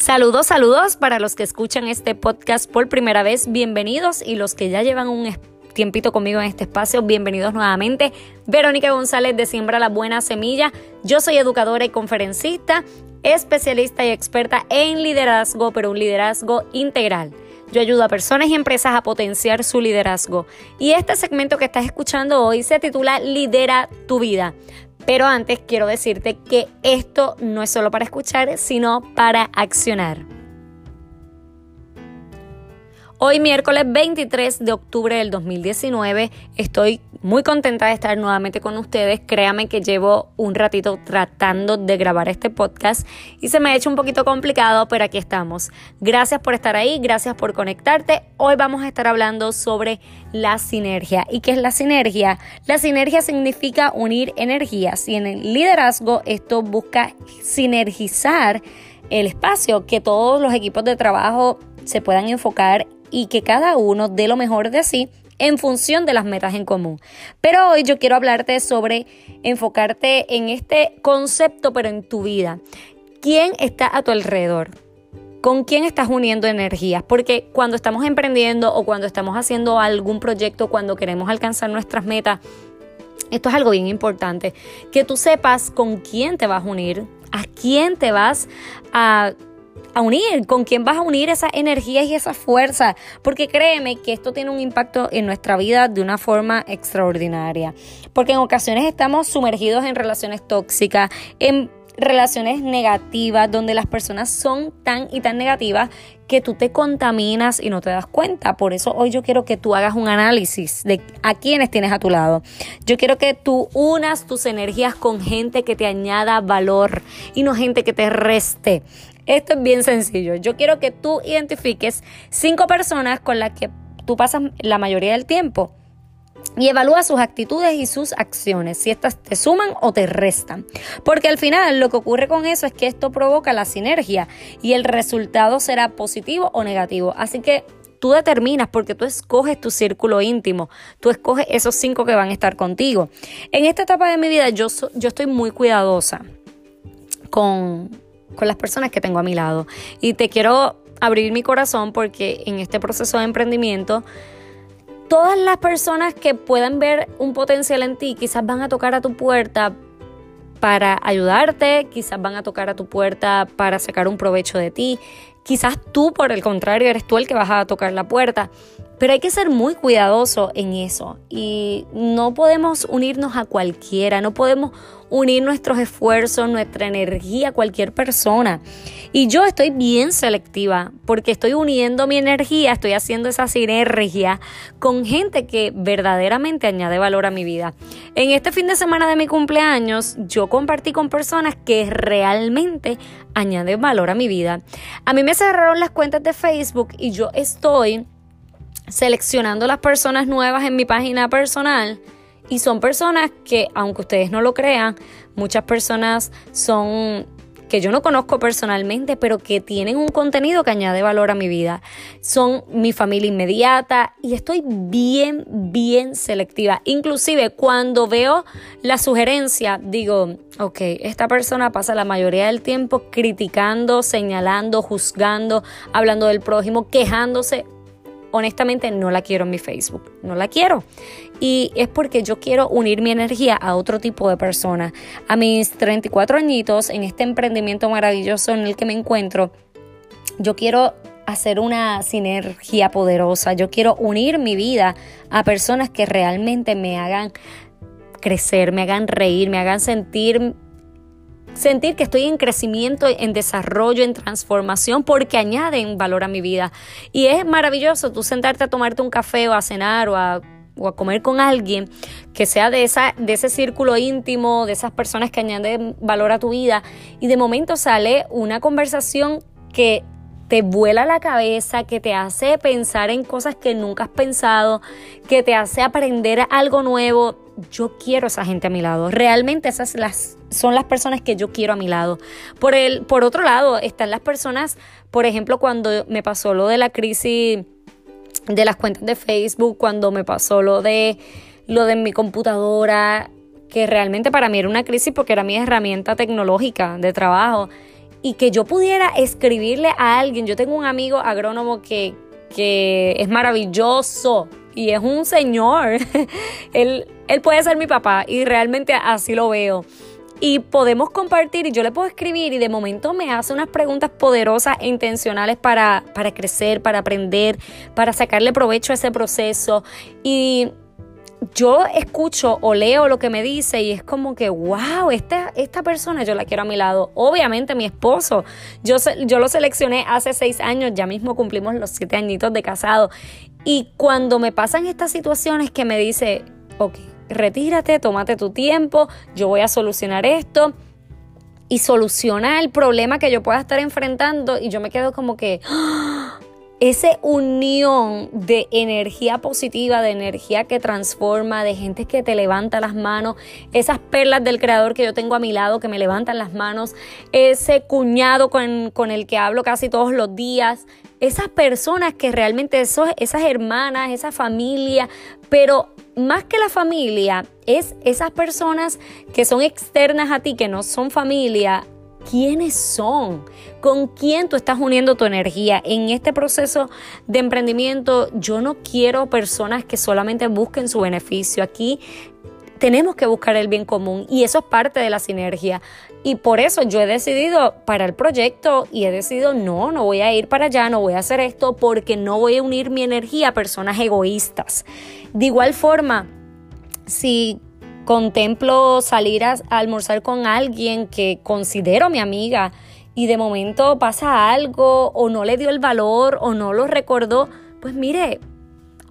Saludos, saludos para los que escuchan este podcast por primera vez, bienvenidos y los que ya llevan un tiempito conmigo en este espacio, bienvenidos nuevamente. Verónica González de Siembra la Buena Semilla, yo soy educadora y conferencista, especialista y experta en liderazgo, pero un liderazgo integral. Yo ayudo a personas y empresas a potenciar su liderazgo. Y este segmento que estás escuchando hoy se titula Lidera tu vida. Pero antes quiero decirte que esto no es solo para escuchar, sino para accionar. Hoy miércoles 23 de octubre del 2019 estoy muy contenta de estar nuevamente con ustedes. Créame que llevo un ratito tratando de grabar este podcast y se me ha hecho un poquito complicado, pero aquí estamos. Gracias por estar ahí, gracias por conectarte. Hoy vamos a estar hablando sobre la sinergia. ¿Y qué es la sinergia? La sinergia significa unir energías y en el liderazgo esto busca sinergizar el espacio, que todos los equipos de trabajo se puedan enfocar y que cada uno dé lo mejor de sí en función de las metas en común. Pero hoy yo quiero hablarte sobre enfocarte en este concepto, pero en tu vida. ¿Quién está a tu alrededor? ¿Con quién estás uniendo energías? Porque cuando estamos emprendiendo o cuando estamos haciendo algún proyecto, cuando queremos alcanzar nuestras metas, esto es algo bien importante, que tú sepas con quién te vas a unir, a quién te vas a a unir, con quién vas a unir esa energía y esa fuerza, porque créeme que esto tiene un impacto en nuestra vida de una forma extraordinaria, porque en ocasiones estamos sumergidos en relaciones tóxicas, en relaciones negativas, donde las personas son tan y tan negativas que tú te contaminas y no te das cuenta. Por eso hoy yo quiero que tú hagas un análisis de a quienes tienes a tu lado. Yo quiero que tú unas tus energías con gente que te añada valor y no gente que te reste. Esto es bien sencillo. Yo quiero que tú identifiques cinco personas con las que tú pasas la mayoría del tiempo y evalúa sus actitudes y sus acciones, si estas te suman o te restan. Porque al final lo que ocurre con eso es que esto provoca la sinergia y el resultado será positivo o negativo. Así que tú determinas porque tú escoges tu círculo íntimo, tú escoges esos cinco que van a estar contigo. En esta etapa de mi vida yo, yo estoy muy cuidadosa con con las personas que tengo a mi lado. Y te quiero abrir mi corazón porque en este proceso de emprendimiento, todas las personas que puedan ver un potencial en ti quizás van a tocar a tu puerta para ayudarte, quizás van a tocar a tu puerta para sacar un provecho de ti, quizás tú por el contrario eres tú el que vas a tocar la puerta. Pero hay que ser muy cuidadoso en eso y no podemos unirnos a cualquiera, no podemos unir nuestros esfuerzos, nuestra energía a cualquier persona. Y yo estoy bien selectiva porque estoy uniendo mi energía, estoy haciendo esa sinergia con gente que verdaderamente añade valor a mi vida. En este fin de semana de mi cumpleaños, yo compartí con personas que realmente añaden valor a mi vida. A mí me cerraron las cuentas de Facebook y yo estoy seleccionando las personas nuevas en mi página personal y son personas que, aunque ustedes no lo crean, muchas personas son que yo no conozco personalmente, pero que tienen un contenido que añade valor a mi vida. Son mi familia inmediata y estoy bien, bien selectiva. Inclusive cuando veo la sugerencia, digo, ok, esta persona pasa la mayoría del tiempo criticando, señalando, juzgando, hablando del prójimo, quejándose honestamente no la quiero en mi Facebook, no la quiero. Y es porque yo quiero unir mi energía a otro tipo de persona. A mis 34 añitos, en este emprendimiento maravilloso en el que me encuentro, yo quiero hacer una sinergia poderosa, yo quiero unir mi vida a personas que realmente me hagan crecer, me hagan reír, me hagan sentir sentir que estoy en crecimiento, en desarrollo, en transformación, porque añaden valor a mi vida. Y es maravilloso tú sentarte a tomarte un café o a cenar o a, comer con alguien que sea de, esa, de ese círculo íntimo, de esas personas que añaden valor a tu vida, y de momento sale una conversación que te vuela la cabeza, que te hace pensar en cosas que nunca has pensado, que te hace aprender algo nuevo. Yo quiero esa gente a mi lado. Realmente esas las, son las personas que yo quiero a mi lado. Por, el, por otro lado, están las personas, por ejemplo, cuando me pasó lo de la crisis de las cuentas de Facebook, cuando me pasó lo de lo de mi computadora, que realmente para mí era una crisis porque era mi herramienta tecnológica de trabajo y que yo pudiera escribirle a alguien. Yo tengo un amigo agrónomo que, que es maravilloso y es un señor. él, él puede ser mi papá y realmente así lo veo y podemos compartir y yo le puedo escribir y de momento me hace unas preguntas poderosas e intencionales para, para crecer, para aprender, para sacarle provecho a ese proceso. Y yo escucho o leo lo que me dice y es como que, wow, esta, esta persona yo la quiero a mi lado. Obviamente mi esposo, yo, yo lo seleccioné hace seis años, ya mismo cumplimos los siete añitos de casado. Y cuando me pasan estas situaciones que me dice, ok, retírate, tómate tu tiempo, yo voy a solucionar esto y soluciona el problema que yo pueda estar enfrentando y yo me quedo como que ¡ah! Esa unión de energía positiva, de energía que transforma, de gente que te levanta las manos, esas perlas del creador que yo tengo a mi lado que me levantan las manos, ese cuñado con, con el que hablo casi todos los días, esas personas que realmente son esas hermanas, esa familia, pero más que la familia, es esas personas que son externas a ti, que no son familia, quiénes son, con quién tú estás uniendo tu energía. En este proceso de emprendimiento yo no quiero personas que solamente busquen su beneficio. Aquí tenemos que buscar el bien común y eso es parte de la sinergia. Y por eso yo he decidido para el proyecto y he decidido no, no voy a ir para allá, no voy a hacer esto porque no voy a unir mi energía a personas egoístas. De igual forma, si contemplo salir a, almorzar con alguien que considero mi amiga y de momento pasa algo o no le dio el valor o no lo recordó, pues mire,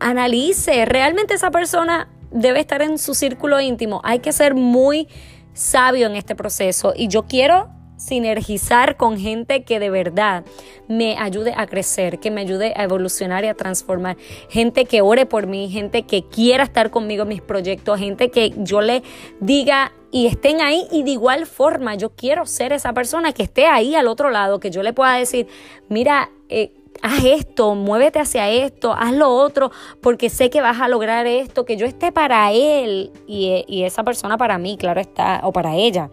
analice, realmente esa persona debe estar en su círculo íntimo. Hay que ser muy sabio en este proceso y yo quiero sinergizar con gente que de verdad me ayude a crecer, que me ayude a evolucionar y a transformar. Gente que ore por mí, gente que quiera estar conmigo en mis proyectos, gente que yo le diga y estén ahí y de igual forma yo quiero ser esa persona que esté ahí al otro lado, que yo le pueda decir, mira, eh, haz esto, muévete hacia esto, haz lo otro, porque sé que vas a lograr esto, que yo esté para él y, y esa persona para mí, claro está, o para ella.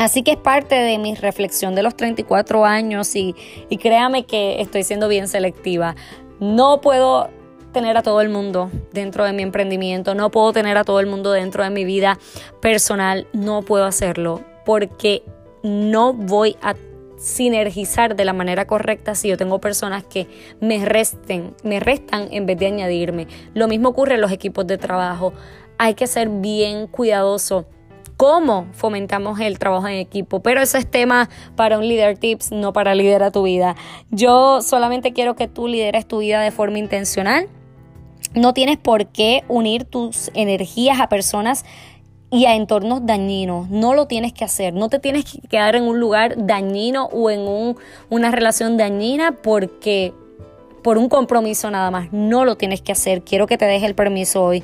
Así que es parte de mi reflexión de los 34 años y, y créame que estoy siendo bien selectiva. No puedo tener a todo el mundo dentro de mi emprendimiento, no puedo tener a todo el mundo dentro de mi vida personal, no puedo hacerlo porque no voy a sinergizar de la manera correcta si yo tengo personas que me resten, me restan en vez de añadirme. Lo mismo ocurre en los equipos de trabajo. Hay que ser bien cuidadoso cómo fomentamos el trabajo en equipo. Pero eso es tema para un líder tips, no para liderar tu vida. Yo solamente quiero que tú lideres tu vida de forma intencional. No tienes por qué unir tus energías a personas y a entornos dañinos. No lo tienes que hacer. No te tienes que quedar en un lugar dañino o en una relación dañina porque por un compromiso nada más. No lo tienes que hacer. Quiero que te deje el permiso hoy.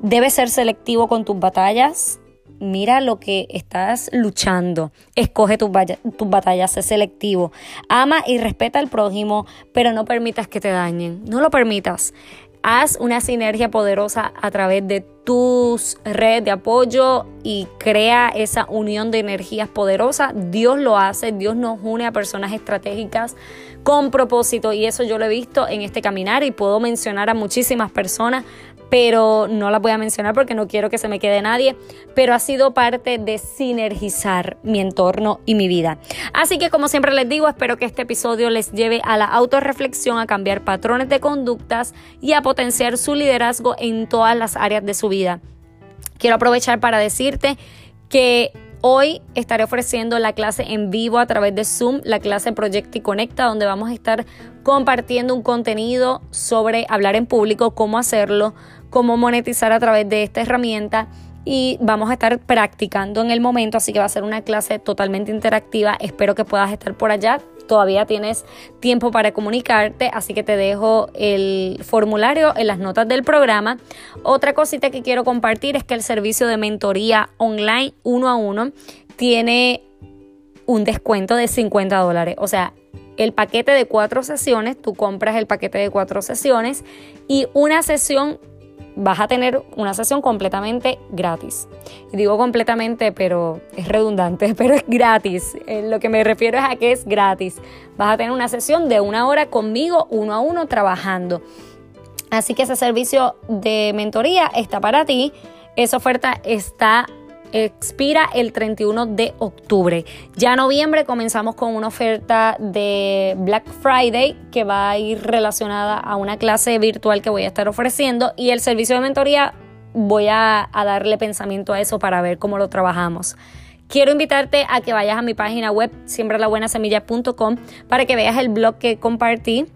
Debes ser selectivo con tus batallas. Mira lo que estás luchando. Escoge tus, batallas, sé selectivo. Ama y respeta al prójimo, pero no permitas que te dañen. No lo permitas. Haz una sinergia poderosa a través de tus redes de apoyo y crea esa unión de energías poderosas. Dios lo hace, Dios nos une a personas estratégicas con propósito y eso yo lo he visto en este caminar y puedo mencionar a muchísimas personas pero no las voy a mencionar porque no quiero que se me quede nadie, pero ha sido parte de sinergizar mi entorno y mi vida. Así que como siempre les digo, espero que este episodio les lleve a la autorreflexión, a cambiar patrones de conductas y a potenciar su liderazgo en todas las áreas de su vida. Quiero aprovechar para decirte que Hoy estaré ofreciendo la clase en vivo a través de Zoom, la clase Proyecta y Conecta, donde vamos a estar compartiendo un contenido sobre hablar en público, cómo hacerlo, cómo monetizar a través de esta herramienta y vamos a estar practicando en el momento, así que va a ser una clase totalmente interactiva. Espero que puedas estar por allá. Todavía tienes tiempo para comunicarte, así que te dejo el formulario en las notas del programa. Otra cosita que quiero compartir es que el servicio de mentoría online uno a uno tiene un descuento de 50 dólares. O sea, el paquete de cuatro sesiones, tú compras el paquete de cuatro sesiones y una sesión vas a tener una sesión completamente gratis. Y digo completamente, pero es redundante, pero es gratis. Eh, lo que me refiero es a que es gratis. Vas a tener una sesión de una hora conmigo, uno a uno, trabajando. Así que ese servicio de mentoría está para ti. Esa oferta está expira el 31 de octubre. Ya noviembre comenzamos con una oferta de Black Friday que va a ir relacionada a una clase virtual que voy a estar ofreciendo y el servicio de mentoría voy a, darle pensamiento a eso para ver cómo lo trabajamos. Quiero invitarte a que vayas a mi página web siembralabuenasemilla.com para que veas el blog que compartí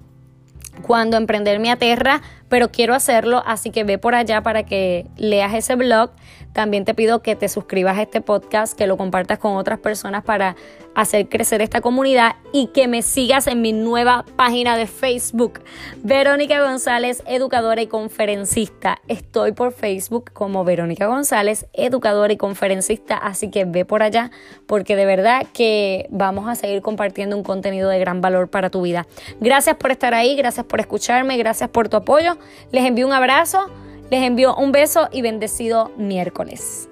cuando emprender mi aterra pero quiero hacerlo, así que ve por allá para que leas ese blog. También te pido que te suscribas a este podcast, que lo compartas con otras personas para hacer crecer esta comunidad y que me sigas en mi nueva página de Facebook, Verónica González, educadora y conferencista. Estoy por Facebook como Verónica González, educadora y conferencista, así que ve por allá porque de verdad que vamos a seguir compartiendo un contenido de gran valor para tu vida. Gracias por estar ahí, gracias por escucharme, gracias por tu apoyo. Les envío un abrazo, les envío un beso y bendecido miércoles.